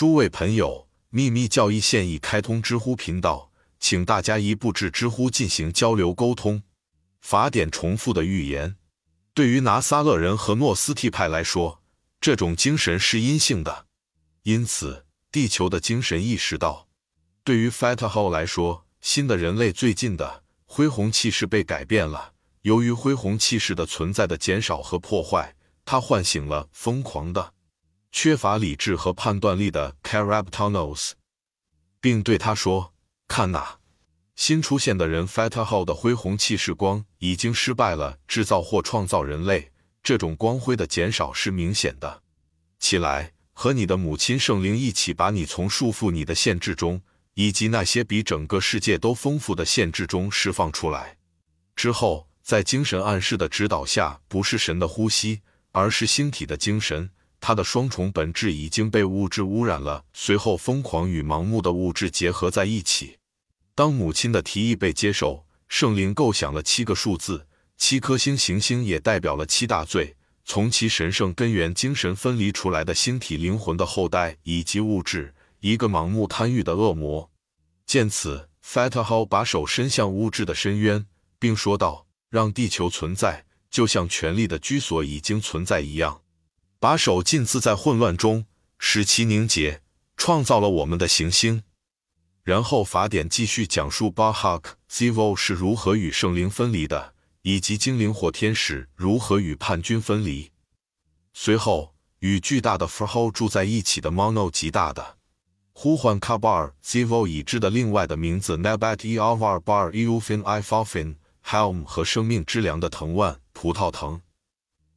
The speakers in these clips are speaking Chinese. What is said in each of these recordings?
诸位朋友，秘密教义现已开通知乎频道，请大家一步至知乎进行交流沟通。法典重复的预言，对于拿撒勒人和诺斯替派来说，这种精神是阴性的，因此地球的精神意识到，对于 f a t h o 来说，新的人类最近的恢宏气势被改变了。由于恢宏气势的存在的减少和破坏，它唤醒了疯狂的。缺乏理智和判断力的 Carabtonos，并对他说：“看呐，新出现的人 f a t h o 的恢宏气势光已经失败了制造或创造人类。这种光辉的减少是明显的。起来，和你的母亲圣灵一起，把你从束缚你的限制中，以及那些比整个世界都丰富的限制中释放出来。之后，在精神暗示的指导下，不是神的呼吸，而是星体的精神。”它的双重本质已经被物质污染了，随后疯狂与盲目的物质结合在一起。当母亲的提议被接受，圣灵构想了七个数字，七颗星行星也代表了七大罪，从其神圣根源精神分离出来的星体灵魂的后代，以及物质一个盲目贪欲的恶魔。见此，Fataho 把手伸向物质的深渊，并说道：“让地球存在，就像权力的居所已经存在一样。”把手浸渍在混乱中，使其凝结，创造了我们的行星。然后法典继续讲述巴哈克 Zivo 是如何与圣灵分离的，以及精灵或天使如何与叛军分离。随后，与巨大的 Fro 住在一起的 Mono 极大的呼唤 Kabar Zivo 已知的另外的名字 Nabat Eavar Bar Eufin Ifafin Helm 和生命之粮的藤蔓葡萄藤。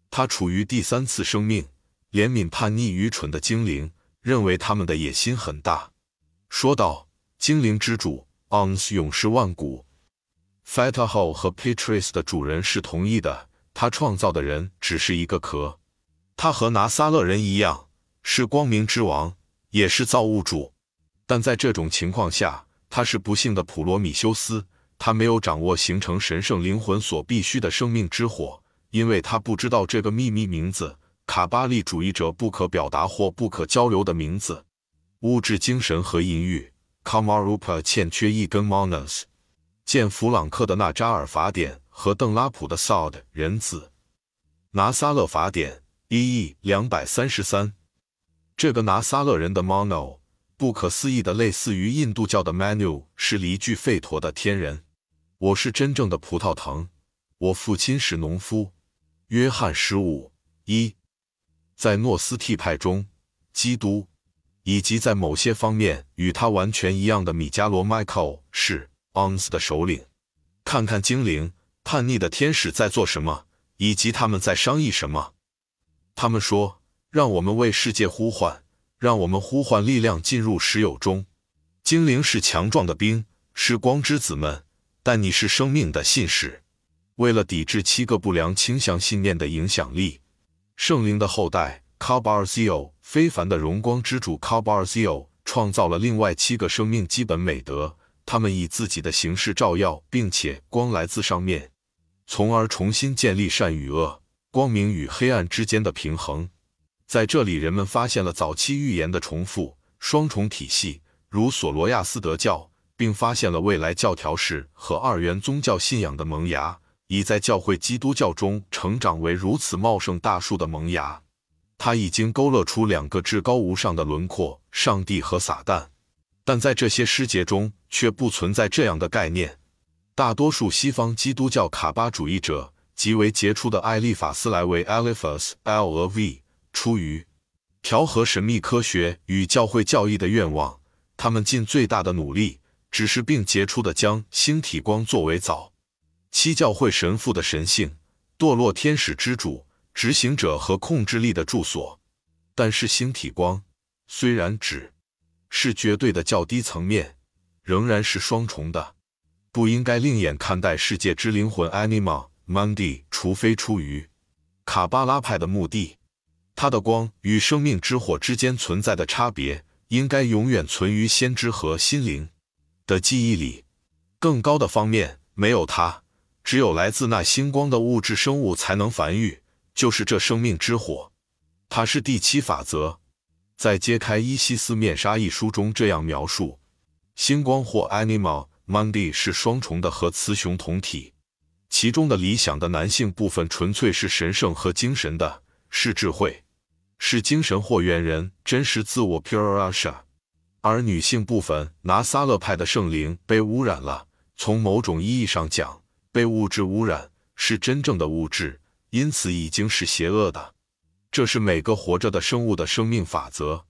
他处于第三次生命。怜悯叛逆愚蠢的精灵，认为他们的野心很大，说道：“精灵之主 Ons 永世万古 f a t a h o 和 Patrice 的主人是同意的。他创造的人只是一个壳。他和拿撒勒人一样，是光明之王，也是造物主。但在这种情况下，他是不幸的普罗米修斯。他没有掌握形成神圣灵魂所必须的生命之火，因为他不知道这个秘密名字。”卡巴利主义者不可表达或不可交流的名字，物质、精神和淫欲。Kamarupa 欠缺一根 Monos。见弗朗克的纳扎尔法典和邓拉普的 Saud 人子。拿撒勒法典一 E 两百三十三。这个拿撒勒人的 Mono，不可思议的类似于印度教的 Manu，是离句吠陀的天人。我是真正的葡萄藤。我父亲是农夫。约翰十五一。在诺斯替派中，基督以及在某些方面与他完全一样的米迦罗 Michael 是 Ons 的首领。看看精灵叛逆的天使在做什么，以及他们在商议什么。他们说：“让我们为世界呼唤，让我们呼唤力量进入石有中。”精灵是强壮的兵，是光之子们，但你是生命的信使。为了抵制七个不良倾向信念的影响力。圣灵的后代 k a b a r z i o 非凡的荣光之主 k a b a r z i o 创造了另外七个生命基本美德，他们以自己的形式照耀，并且光来自上面，从而重新建立善与恶、光明与黑暗之间的平衡。在这里，人们发现了早期预言的重复、双重体系，如索罗亚斯德教，并发现了未来教条式和二元宗教信仰的萌芽。已在教会基督教中成长为如此茂盛大树的萌芽，它已经勾勒出两个至高无上的轮廓：上帝和撒旦。但在这些诗节中却不存在这样的概念。大多数西方基督教卡巴主义者极为杰出的艾利法斯莱维 （Eliphas L. V.） 出于调和神秘科学与教会教义的愿望，他们尽最大的努力，只是并杰出的将星体光作为早。七教会神父的神性，堕落天使之主、执行者和控制力的住所。但是星体光虽然只是绝对的较低层面，仍然是双重的，不应该另眼看待世界之灵魂 Anima Mundi，除非出于卡巴拉派的目的。它的光与生命之火之间存在的差别，应该永远存于先知和心灵的记忆里。更高的方面没有它。只有来自那星光的物质生物才能繁育，就是这生命之火。它是第七法则，在揭开伊西斯面纱一书中这样描述：星光或 Animal Monday 是双重的和雌雄同体，其中的理想的男性部分纯粹是神圣和精神的，是智慧，是精神或猿人真实自我 Pure Asha，而女性部分拿撒勒派的圣灵被污染了。从某种意义上讲，被物质污染是真正的物质，因此已经是邪恶的。这是每个活着的生物的生命法则，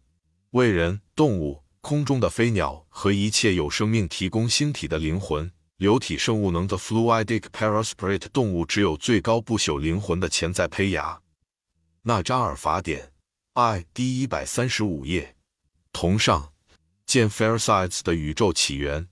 为人、动物、空中的飞鸟和一切有生命提供星体的灵魂。流体生物能的 fluidic paraspirit 动物只有最高不朽灵魂的潜在胚芽。纳扎尔法典，I 第一百三十五页，同上见 fair sides 的宇宙起源。